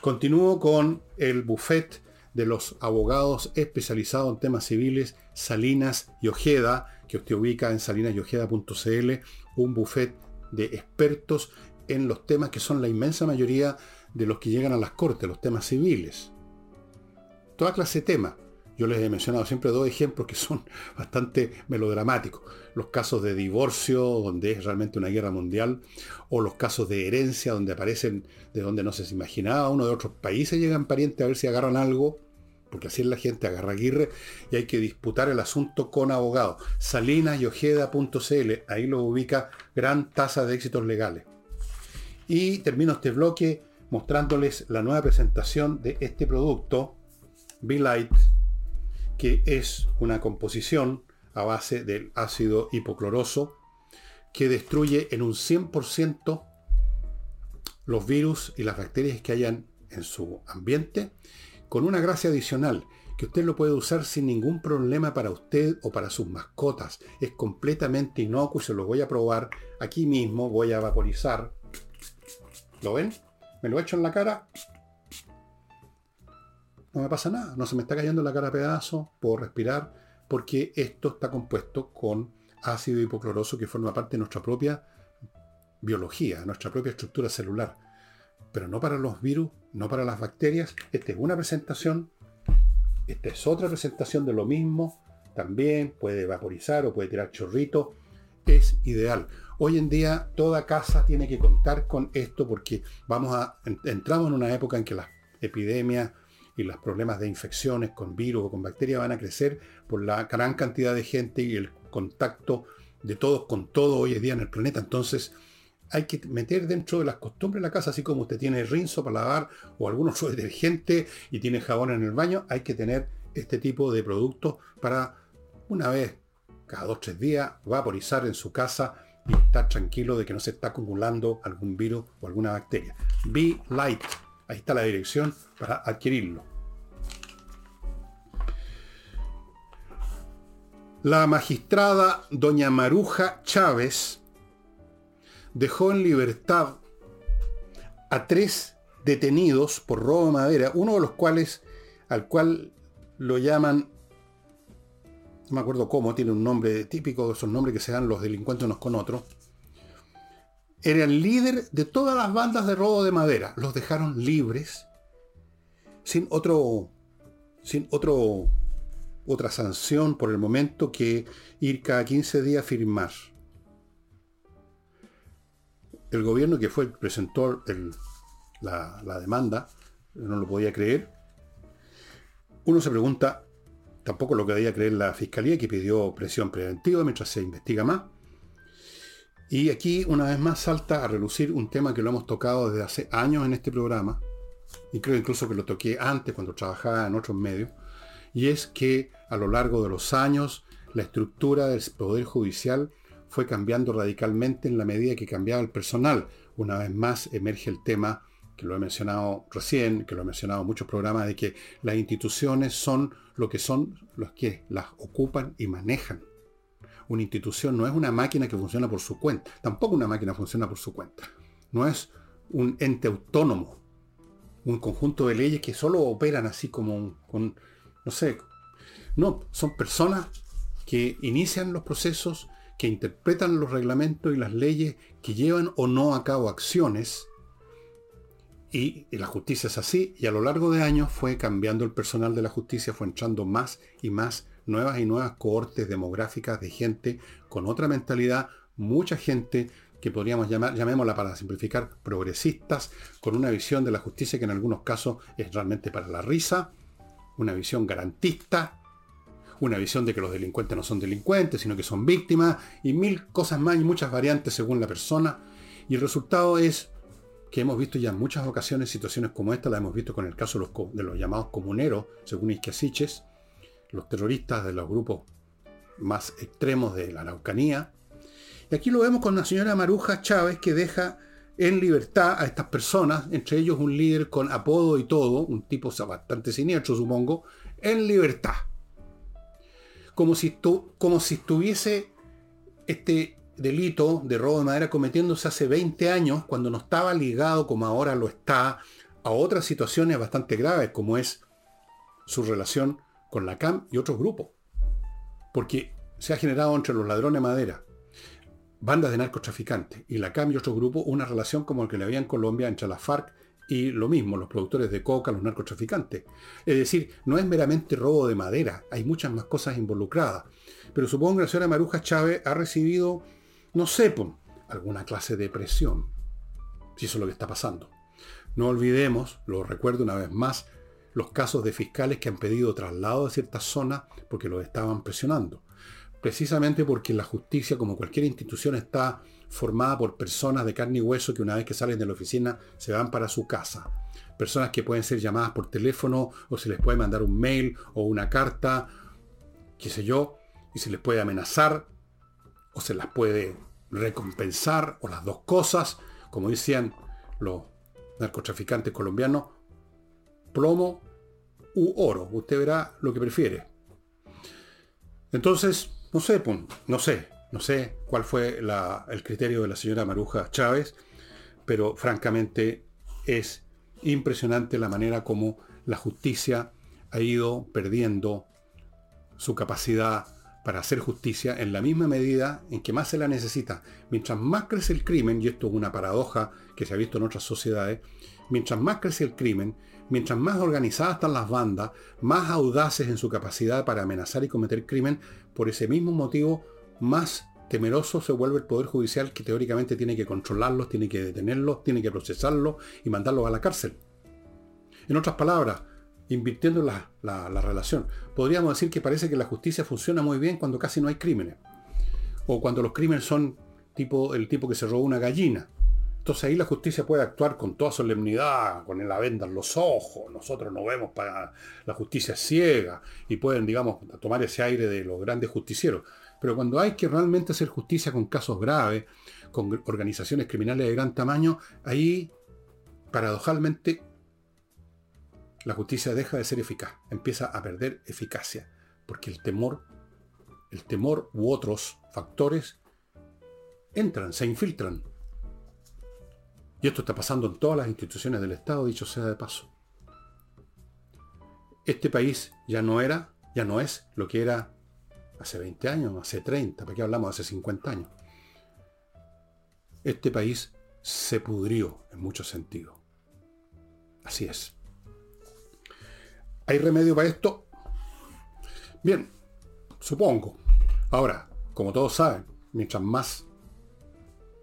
Continúo con el buffet de los abogados especializados en temas civiles, Salinas y Ojeda, que usted ubica en salinasyojeda.cl, un buffet de expertos en los temas que son la inmensa mayoría de los que llegan a las cortes, los temas civiles. Toda clase de temas. Yo les he mencionado siempre dos ejemplos que son bastante melodramáticos. Los casos de divorcio, donde es realmente una guerra mundial, o los casos de herencia, donde aparecen de donde no se imaginaba, uno de otros países llegan parientes a ver si agarran algo, porque así es la gente, agarra aguirre, y hay que disputar el asunto con abogados. Salinasyojeda.cl, ahí lo ubica gran tasa de éxitos legales. Y termino este bloque mostrándoles la nueva presentación de este producto, Be Light, que es una composición a base del ácido hipocloroso que destruye en un 100% los virus y las bacterias que hayan en su ambiente, con una gracia adicional, que usted lo puede usar sin ningún problema para usted o para sus mascotas. Es completamente inocuo se lo voy a probar aquí mismo. Voy a vaporizar. ¿Lo ven? Me lo echo en la cara no me pasa nada, no se me está cayendo la cara a pedazos, puedo respirar, porque esto está compuesto con ácido hipocloroso que forma parte de nuestra propia biología, nuestra propia estructura celular. Pero no para los virus, no para las bacterias. Esta es una presentación, esta es otra presentación de lo mismo. También puede vaporizar o puede tirar chorrito. Es ideal. Hoy en día toda casa tiene que contar con esto porque vamos a entramos en una época en que las epidemias y los problemas de infecciones con virus o con bacterias van a crecer por la gran cantidad de gente y el contacto de todos con todo hoy en día en el planeta. Entonces hay que meter dentro de las costumbres de la casa, así como usted tiene rinzo para lavar o algún otro detergente y tiene jabón en el baño, hay que tener este tipo de productos para una vez cada dos o tres días vaporizar en su casa y estar tranquilo de que no se está acumulando algún virus o alguna bacteria. Be Light. Ahí está la dirección para adquirirlo. La magistrada doña Maruja Chávez dejó en libertad a tres detenidos por robo de madera, uno de los cuales, al cual lo llaman, no me acuerdo cómo, tiene un nombre típico, esos nombres que se dan los delincuentes unos con otros, era el líder de todas las bandas de robo de madera. Los dejaron libres, sin otro, sin otro, otra sanción por el momento que ir cada 15 días a firmar. El gobierno que fue presentó la, la demanda, no lo podía creer. Uno se pregunta, tampoco lo podía creer la fiscalía que pidió presión preventiva mientras se investiga más. Y aquí una vez más salta a relucir un tema que lo hemos tocado desde hace años en este programa, y creo incluso que lo toqué antes cuando trabajaba en otros medios, y es que a lo largo de los años la estructura del Poder Judicial fue cambiando radicalmente en la medida que cambiaba el personal. Una vez más emerge el tema, que lo he mencionado recién, que lo he mencionado en muchos programas, de que las instituciones son lo que son los que las ocupan y manejan. Una institución no es una máquina que funciona por su cuenta. Tampoco una máquina funciona por su cuenta. No es un ente autónomo. Un conjunto de leyes que solo operan así como con, no sé. No, son personas que inician los procesos, que interpretan los reglamentos y las leyes, que llevan o no a cabo acciones. Y, y, la justicia es así, y a lo largo de años fue cambiando el personal de la justicia, fue entrando más y más nuevas y nuevas cohortes demográficas de gente con otra mentalidad, mucha gente que podríamos llamar, llamémosla para simplificar, progresistas, con una visión de la justicia que en algunos casos es realmente para la risa, una visión garantista, una visión de que los delincuentes no son delincuentes, sino que son víctimas, y mil cosas más y muchas variantes según la persona. Y el resultado es que hemos visto ya en muchas ocasiones situaciones como esta, la hemos visto con el caso de los, llamados comuneros, según Isquiasiches, los terroristas de los grupos más extremos de la Araucanía. Y aquí lo vemos con la señora Maruja Chávez que deja en libertad a estas personas, entre ellos un líder con apodo y todo, un tipo bastante siniestro supongo, en libertad como si, como si estuviese este delito de robo de madera cometiéndose hace 20 años, cuando no estaba ligado como ahora lo está a otras situaciones bastante graves, como es su relación con la CAM y otros grupos. Porque se ha generado entre los ladrones de madera, bandas de narcotraficantes y la CAM y otros grupos una relación como el que le había en Colombia entre la FARC y lo mismo, los productores de coca, los narcotraficantes. Es decir, no es meramente robo de madera, hay muchas más cosas involucradas. Pero supongo que la señora Maruja Chávez ha recibido, no sé, alguna clase de presión, si eso es lo que está pasando. No olvidemos, lo recuerdo una vez más, los casos de fiscales que han pedido traslado a ciertas zonas porque los estaban presionando. Precisamente porque la justicia, como cualquier institución, está formada por personas de carne y hueso que una vez que salen de la oficina se van para su casa. Personas que pueden ser llamadas por teléfono o se les puede mandar un mail o una carta, qué sé yo, y se les puede amenazar o se las puede recompensar o las dos cosas, como decían los narcotraficantes colombianos, plomo u oro. Usted verá lo que prefiere. Entonces, no sé, no sé, no sé cuál fue el criterio de la señora Maruja Chávez, pero francamente es impresionante la manera como la justicia ha ido perdiendo su capacidad para hacer justicia en la misma medida en que más se la necesita. Mientras más crece el crimen, y esto es una paradoja que se ha visto en otras sociedades, mientras más crece el crimen, mientras más organizadas están las bandas, más audaces en su capacidad para amenazar y cometer crimen, por ese mismo motivo más temeroso se vuelve el Poder Judicial que teóricamente tiene que controlarlos, tiene que detenerlos, tiene que procesarlos y mandarlos a la cárcel. En otras palabras, invirtiendo la, la, relación, podríamos decir que parece que la justicia funciona muy bien cuando casi no hay crímenes. O cuando los crímenes son tipo el tipo que se robó una gallina. Entonces ahí la justicia puede actuar con toda solemnidad, con la venda en los ojos, nosotros no vemos para la justicia ciega y pueden, digamos, tomar ese aire de los grandes justicieros. Pero cuando hay que realmente hacer justicia con casos graves, con organizaciones criminales de gran tamaño, ahí, paradojalmente, la justicia deja de ser eficaz, empieza a perder eficacia, porque el temor, el temor u otros factores entran, se infiltran. Y esto está pasando en todas las instituciones del Estado, dicho sea de paso. Este país ya no era, ya no es lo que era hace 20 años, hace 30, ¿para qué hablamos hace 50 años? Este país se pudrió en muchos sentidos. Así es. ¿Hay remedio para esto? Bien, supongo. Ahora, como todos saben, mientras más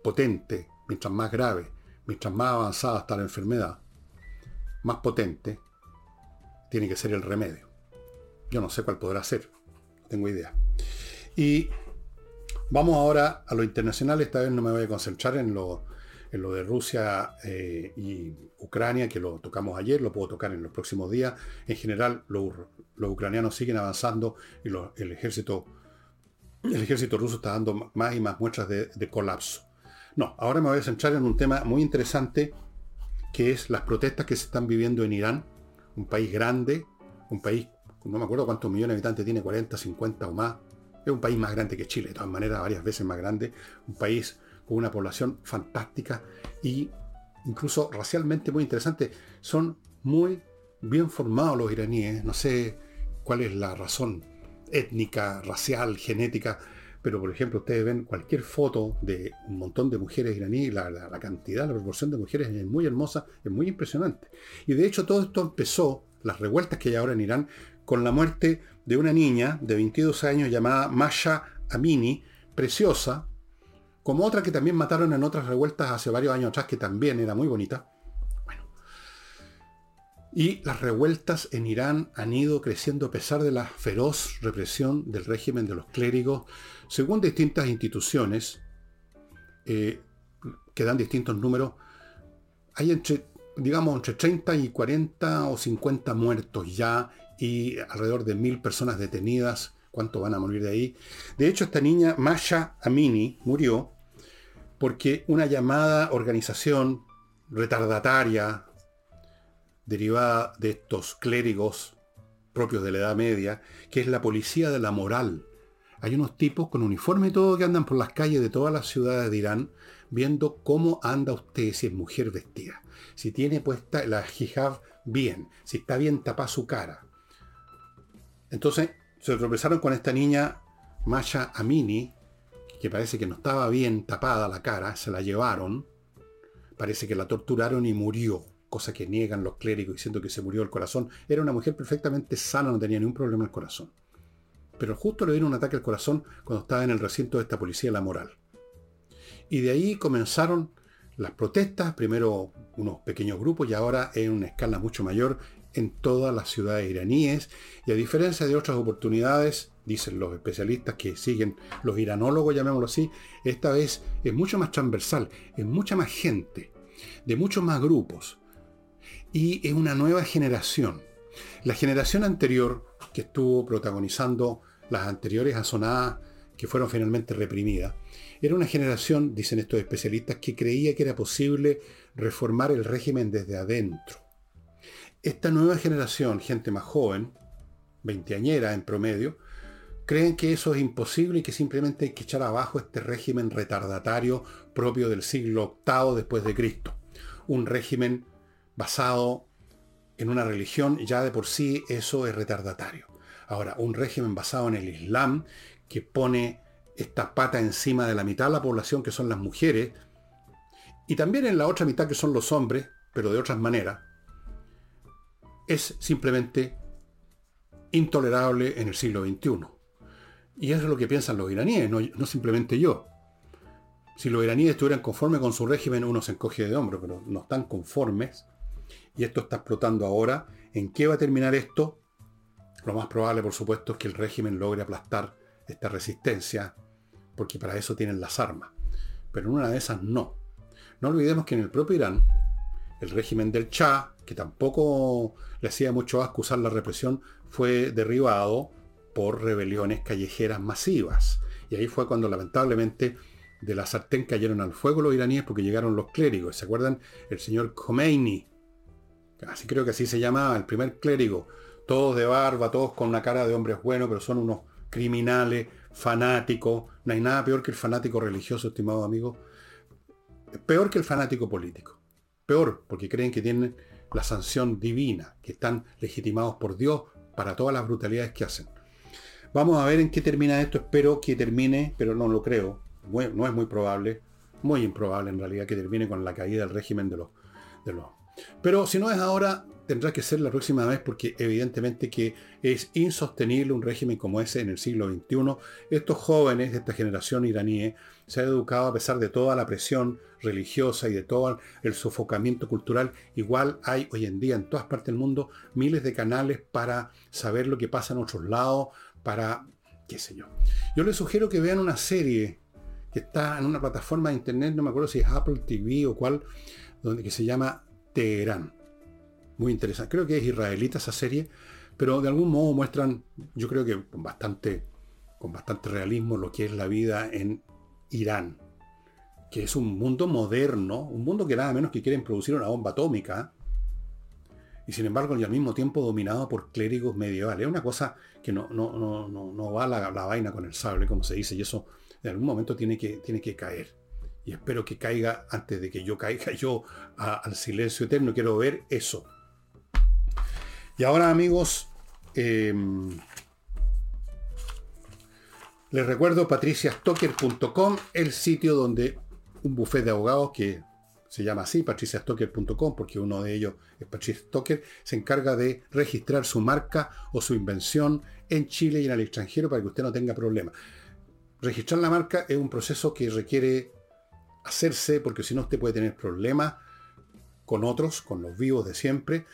potente, mientras más grave, mientras más avanzada está la enfermedad, más potente tiene que ser el remedio. Yo no sé cuál podrá ser, tengo idea. Y vamos ahora a lo internacional. Esta vez no me voy a concentrar en lo, de Rusia eh, y Ucrania, que lo tocamos ayer, lo puedo tocar en los próximos días. En general, los, ucranianos siguen avanzando y el, ejército, el ejército ruso está dando más y más muestras de, de colapso. No, ahora me voy a centrar en un tema muy interesante, que es las protestas que se están viviendo en Irán, un país grande, un país, no me acuerdo cuántos millones de habitantes tiene, 40, 50 o más, es un país más grande que Chile, de todas maneras, varias veces más grande. Un país con una población fantástica y incluso racialmente muy interesante. Son muy bien formados los iraníes. No sé cuál es la razón étnica, racial, genética. Pero, por ejemplo, ustedes ven cualquier foto de un montón de mujeres iraníes, la, cantidad, la proporción de mujeres es muy hermosa, es muy impresionante. Y de hecho todo esto empezó, las revueltas que hay ahora en Irán, con la muerte de una niña de 22 años llamada Masha Amini, preciosa, como otra que también mataron en otras revueltas hace varios años atrás, que también era muy bonita. Bueno. Y las revueltas en Irán han ido creciendo a pesar de la feroz represión del régimen de los clérigos, según distintas instituciones, eh, que dan distintos números. Hay entre, digamos, entre 30 y 40 o 50 muertos ya y alrededor de mil personas detenidas ¿Cuánto van a morir de ahí? De hecho, esta niña, Masha Amini, murió porque una llamada organización retardataria, derivada de estos clérigos propios de la Edad Media, que es la policía de la moral. Hay unos tipos con uniforme y todo que andan por las calles de todas las ciudades de Irán viendo cómo anda usted si es mujer vestida. Si tiene puesta la hijab bien, si está bien tapada su cara. Entonces, se tropezaron con esta niña, Masha Amini, que parece que no estaba bien tapada la cara, se la llevaron, parece que la torturaron y murió, cosa que niegan los clérigos diciendo que se murió el corazón. Era una mujer perfectamente sana, no tenía ningún problema el corazón. Pero justo le dieron un ataque al corazón cuando estaba en el recinto de esta policía la moral. Y de ahí comenzaron las protestas, primero unos pequeños grupos y ahora en una escala mucho mayor en todas las ciudades iraníes y a diferencia de otras oportunidades, dicen los especialistas que siguen, los iranólogos, llamémoslo así, esta vez es mucho más transversal, es mucha más gente, de muchos más grupos y es una nueva generación. La generación anterior que estuvo protagonizando las anteriores asonadas que fueron finalmente reprimidas, era una generación, dicen estos especialistas, que creía que era posible reformar el régimen desde adentro esta nueva generación, gente más joven, veinteañera en promedio, creen que eso es imposible y que simplemente hay que echar abajo este régimen retardatario propio del siglo VIII después de Cristo. Un régimen basado en una religión, ya de por sí eso es retardatario. Ahora, un régimen basado en el Islam que pone esta pata encima de la mitad de la población que son las mujeres y también en la otra mitad que son los hombres, pero de otras maneras, es simplemente intolerable en el siglo XXI. Y eso es lo que piensan los iraníes, no, simplemente yo. Si los iraníes estuvieran conformes con su régimen, uno se encoge de hombro, pero no están conformes. Y esto está explotando ahora. ¿En qué va a terminar esto? Lo más probable, por supuesto, es que el régimen logre aplastar esta resistencia, porque para eso tienen las armas. Pero en una de esas no. No olvidemos que en el propio Irán, el régimen del Shah, que tampoco le hacía mucho asco usar la represión, fue derribado por rebeliones callejeras masivas. Y ahí fue cuando lamentablemente de la sartén cayeron al fuego los iraníes porque llegaron los clérigos. ¿Se acuerdan? El señor Khomeini, así creo que así se llamaba, el primer clérigo, todos de barba, todos con una cara de hombres buenos, pero son unos criminales, fanáticos. No hay nada peor que el fanático religioso, estimado amigo. Peor que el fanático político. Peor, porque creen que tienen la sanción divina, que están legitimados por Dios para todas las brutalidades que hacen. Vamos a ver en qué termina esto. Espero que termine, pero no lo creo. No es muy probable, muy improbable en realidad que termine con la caída del régimen de los... De los. Pero si no es ahora, tendrá que ser la próxima vez porque evidentemente que es insostenible un régimen como ese en el siglo XXI. Estos jóvenes de esta generación iraní se han educado a pesar de toda la presión religiosa y de todo el sofocamiento cultural. Igual hay hoy en día en todas partes del mundo miles de canales para saber lo que pasa en otros lados, para qué sé yo. Yo les sugiero que vean una serie que está en una plataforma de internet, no me acuerdo si es Apple TV o cuál, donde que se llama Teherán muy interesante. Creo que es israelita esa serie, pero de algún modo muestran, yo creo que con bastante, con bastante realismo, lo que es la vida en Irán, que es un mundo moderno, un mundo que nada menos que quieren producir una bomba atómica, y sin embargo y al mismo tiempo dominado por clérigos medievales. Es una cosa que no, no, no, no va la, la, vaina con el sable, como se dice, y eso en algún momento tiene que, tiene que caer. Y espero que caiga antes de que yo caiga yo al silencio eterno. Quiero ver eso. Y ahora amigos, em, les recuerdo patriciastocker.com, el sitio donde un buffet de abogados que se llama así, patriciastocker.com, porque uno de ellos es Patricia Stocker, se encarga de registrar su marca o su invención en Chile y en el extranjero para que usted no tenga problemas. Registrar la marca es un proceso que requiere hacerse, porque si no usted puede tener problemas con otros, con los vivos de siempre,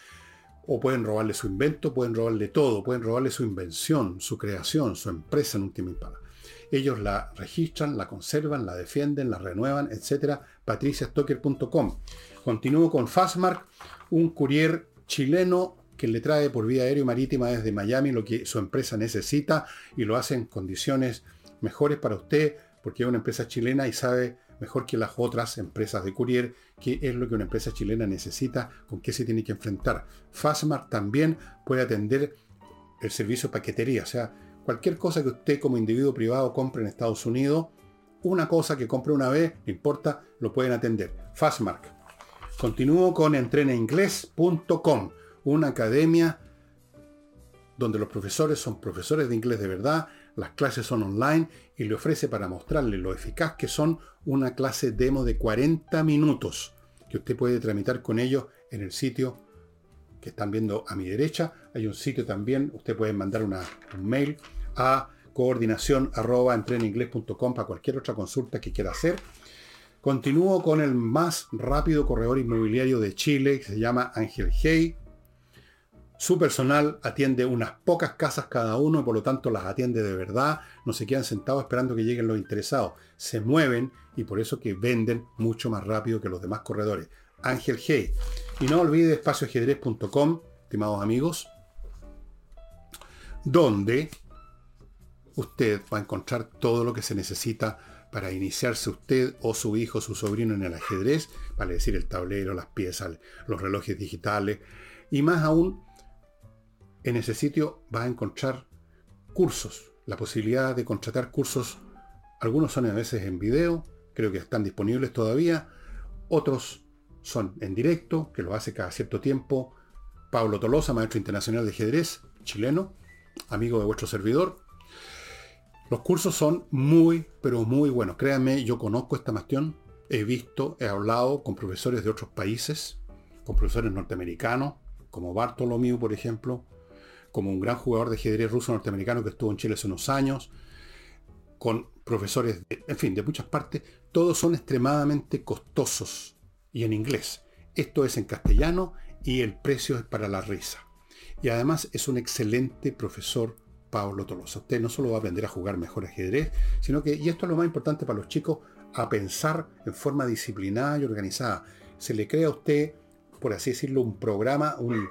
o pueden robarle su invento, pueden robarle todo, pueden robarle su invención, su creación, su empresa en última instancia. Ellos la registran, la conservan, la defienden, la renuevan, etc. patriciastocker.com. Continúo con Fastmark, un courier chileno que le trae por vía aérea y marítima desde Miami lo que su empresa necesita y lo hace en condiciones mejores para usted, porque es una empresa chilena y sabe mejor que las otras empresas de courier qué es lo que una empresa chilena necesita, con qué se tiene que enfrentar. Fastmark también puede atender el servicio de paquetería, o sea, cualquier cosa que usted como individuo privado compre en Estados Unidos, una cosa que compre una vez, no importa, lo pueden atender. Fastmark. Continúo con entreneinglés.com, una academia donde los profesores son profesores de inglés de verdad, las clases son online y le ofrece para mostrarle lo eficaz que son una clase demo de 40 minutos que usted puede tramitar con ellos en el sitio que están viendo a mi derecha. Hay un sitio también, usted puede mandar una, un mail a coordinación arroba para cualquier otra consulta que quiera hacer. Continúo con el más rápido corredor inmobiliario de Chile, que se llama Ángel Hey. Su personal atiende unas pocas casas cada uno y por lo tanto las atiende de verdad. No se quedan sentados esperando que lleguen los interesados. Se mueven y por eso que venden mucho más rápido que los demás corredores. Ángel Hey. Y no olvide espacioajedrez.com, estimados amigos, donde usted va a encontrar todo lo que se necesita para iniciarse usted o su hijo, su sobrino en el ajedrez, vale decir el tablero, las piezas, los relojes digitales, y más aún, en ese sitio va a encontrar cursos, la posibilidad de contratar cursos, algunos son a veces en video, creo que están disponibles todavía, otros son en directo, que lo hace cada cierto tiempo, Pablo Tolosa, maestro internacional de ajedrez, chileno, amigo de vuestro servidor, los cursos son muy, pero muy buenos. Créanme, yo conozco esta mastión, he visto, he hablado con profesores de otros países, con profesores norteamericanos, como Bartolomeu, por ejemplo, como un gran jugador de ajedrez ruso norteamericano que estuvo en Chile hace unos años, con profesores, en fin, de muchas partes. Todos son extremadamente costosos y en inglés. Esto es en castellano y el precio es para la risa. Y además es un excelente profesor Pablo Tolosa. Usted no solo va a aprender a jugar mejor ajedrez, sino que, y esto es lo más importante para los chicos, a pensar en forma disciplinada y organizada. Se le crea a usted, por así decirlo, un programa, un,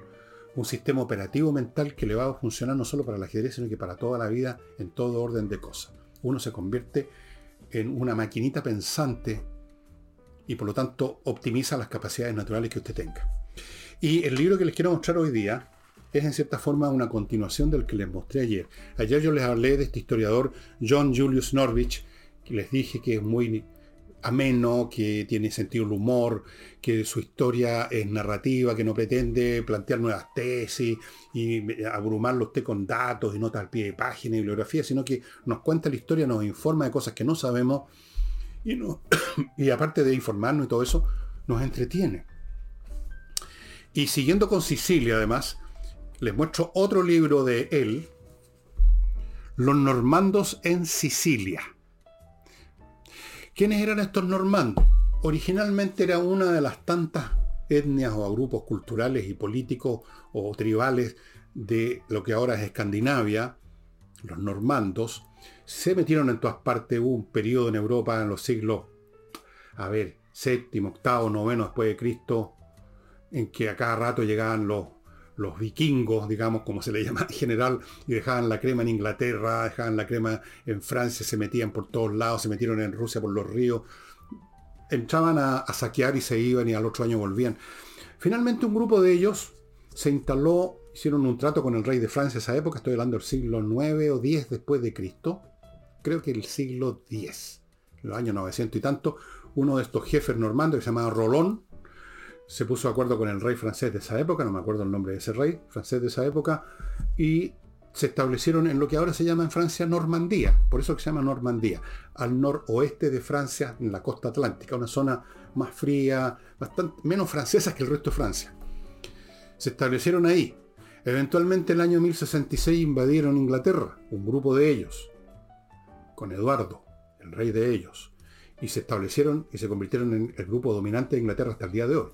un sistema operativo mental que le va a funcionar no solo para el ajedrez, sino que para toda la vida, en todo orden de cosas. Uno se convierte en una maquinita pensante y por lo tanto optimiza las capacidades naturales que usted tenga. Y el libro que les quiero mostrar hoy día es en cierta forma una continuación del que les mostré ayer. Ayer yo les hablé de este historiador John Julius Norwich, que les dije que es muy ameno, que tiene sentido el humor, que su historia es narrativa, que no pretende plantear nuevas tesis y abrumarlo usted con datos y notas al pie de página y bibliografía, sino que nos cuenta la historia, nos informa de cosas que no sabemos y, y aparte de informarnos y todo eso, nos entretiene. Y siguiendo con Sicilia, además, les muestro otro libro de él, Los normandos en Sicilia. ¿Quiénes eran estos normandos? Originalmente era una de las tantas etnias o grupos culturales y políticos o tribales de lo que ahora es Escandinavia, los normandos, se metieron en todas partes, hubo un periodo en Europa en los siglos, a ver, séptimo, octavo, noveno después de Cristo, en que a cada rato llegaban los los vikingos, digamos, como se le llama en general, y dejaban la crema en Inglaterra, dejaban la crema en Francia, se metían por todos lados, se metieron en Rusia por los ríos, entraban a, saquear y se iban y al otro año volvían. Finalmente un grupo de ellos se instaló, hicieron un trato con el rey de Francia esa época, estoy hablando del siglo 9 o 10 después de Cristo, creo que el siglo 10, los años 900 y tanto, uno de estos jefes normandos que se llamaba Rolón, se puso de acuerdo con el rey francés de esa época, no me acuerdo el nombre de ese rey francés de esa época, y se establecieron en lo que ahora se llama en Francia Normandía, por eso que se llama Normandía, al noroeste de Francia, en la costa atlántica, una zona más fría, bastante menos francesa que el resto de Francia. Se establecieron ahí. Eventualmente el año 1066 invadieron Inglaterra, un grupo de ellos, con Eduardo, el rey de ellos, y se establecieron y se convirtieron en el grupo dominante de Inglaterra hasta el día de hoy.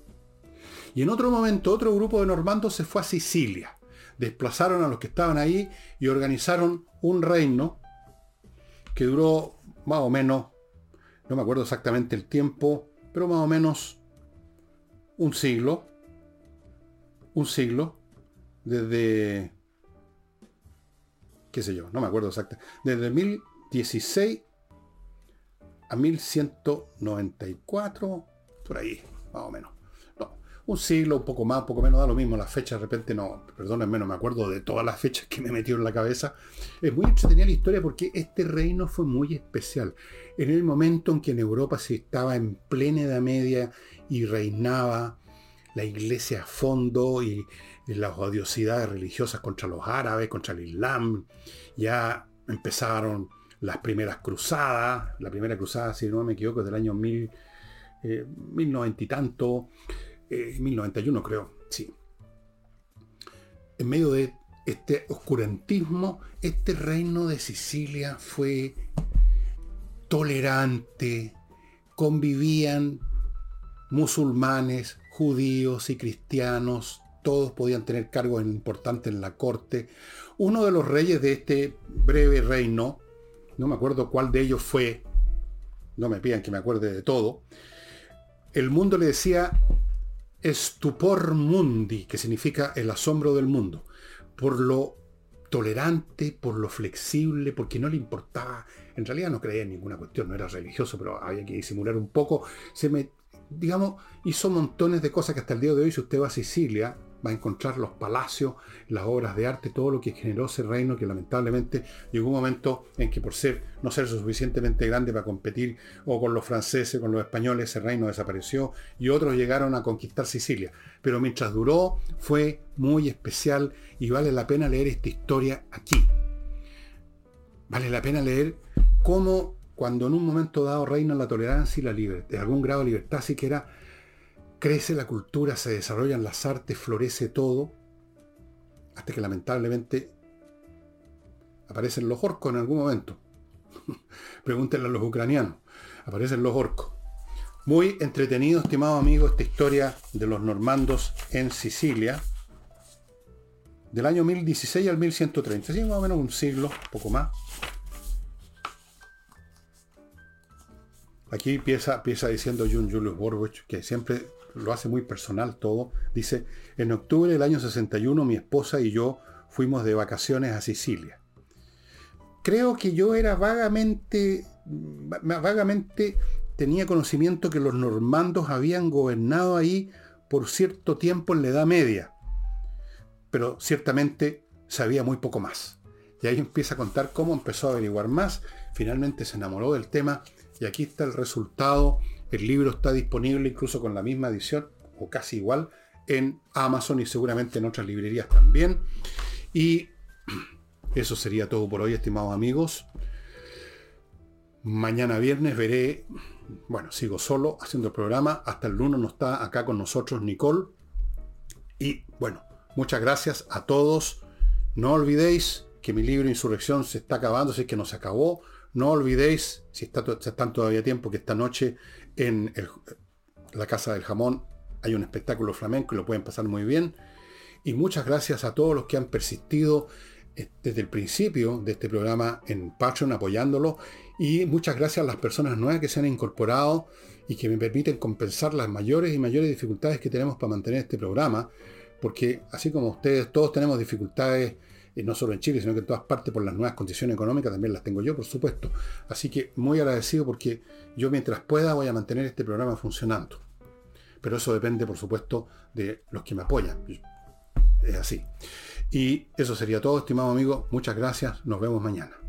Y en otro momento otro grupo de normandos se fue a Sicilia. Desplazaron a los que estaban ahí y organizaron un reino que duró más o menos, no me acuerdo exactamente el tiempo, pero más o menos un siglo. Un siglo. Desde qué sé yo, no me acuerdo exactamente, desde 1016 a 1194, por ahí, más o menos. Un siglo, un poco más, un poco menos, da lo mismo, las fechas de repente no, perdónenme, no me acuerdo de todas las fechas que me metió en la cabeza. Es muy entretenida la historia porque este reino fue muy especial. En el momento en que en Europa se estaba en plena Edad Media y reinaba la iglesia a fondo y las odiosidades religiosas contra los árabes, contra el Islam. Ya empezaron las primeras cruzadas. La primera cruzada, si no me equivoco, es del año 1000, eh, 1090 y tanto, eh, 1091 creo, sí. En medio de este oscurantismo, este reino de Sicilia fue tolerante, convivían musulmanes, judíos y cristianos, todos podían tener cargos importantes en la corte. Uno de los reyes de este breve reino, no me acuerdo cuál de ellos fue, no me pidan que me acuerde de todo, el mundo le decía estupor mundi, que significa el asombro del mundo, por lo tolerante, por lo flexible, porque no le importaba, en realidad no creía en ninguna cuestión, no era religioso, pero había que disimular un poco, se me, digamos, hizo montones de cosas que hasta el día de hoy, si usted va a Sicilia, va a encontrar los palacios, las obras de arte, todo lo que generó ese reino que lamentablemente llegó un momento en que por ser no ser suficientemente grande para competir o con los franceses, con los españoles, ese reino desapareció y otros llegaron a conquistar Sicilia. Pero mientras duró fue muy especial y vale la pena leer esta historia aquí. Vale la pena leer cómo cuando en un momento dado reina la tolerancia y la libertad, algún grado de libertad siquiera crece la cultura, se desarrollan las artes, florece todo, hasta que lamentablemente aparecen los orcos en algún momento. Pregúntenle a los ucranianos, aparecen los orcos. Muy entretenido, estimado amigo, esta historia de los normandos en Sicilia, del año 1016 al 1130, así más o menos un siglo, poco más. Aquí empieza, empieza diciendo Jun Julius Borwich que siempre lo hace muy personal todo. Dice, en octubre del año 61 mi esposa y yo fuimos de vacaciones a Sicilia. Creo que yo era vagamente, vagamente tenía conocimiento que los normandos habían gobernado ahí por cierto tiempo en la Edad Media, pero ciertamente sabía muy poco más. Y ahí empieza a contar cómo empezó a averiguar más, finalmente se enamoró del tema y aquí está el resultado el libro está disponible incluso con la misma edición o casi igual en Amazon y seguramente en otras librerías también. Y eso sería todo por hoy, estimados amigos. Mañana viernes veré, bueno, sigo solo haciendo el programa. Hasta el lunes no está acá con nosotros Nicole. Y bueno, muchas gracias a todos. No olvidéis que mi libro Insurrección se está acabando, si es que no se acabó. No olvidéis, si, está, están todavía tiempo, que esta noche en la Casa del Jamón hay un espectáculo flamenco y lo pueden pasar muy bien. Y muchas gracias a todos los que han persistido eh, desde el principio de este programa en Patreon apoyándolo. Y muchas gracias a las personas nuevas que se han incorporado y que me permiten compensar las mayores y mayores dificultades que tenemos para mantener este programa. Porque así como ustedes, todos tenemos dificultades y no solo en Chile, sino que en todas partes por las nuevas condiciones económicas, también las tengo yo, por supuesto. Así que muy agradecido porque yo mientras pueda voy a mantener este programa funcionando. Pero eso depende, por supuesto, de los que me apoyan. Es así. Y eso sería todo, estimado amigo. Muchas gracias. Nos vemos mañana.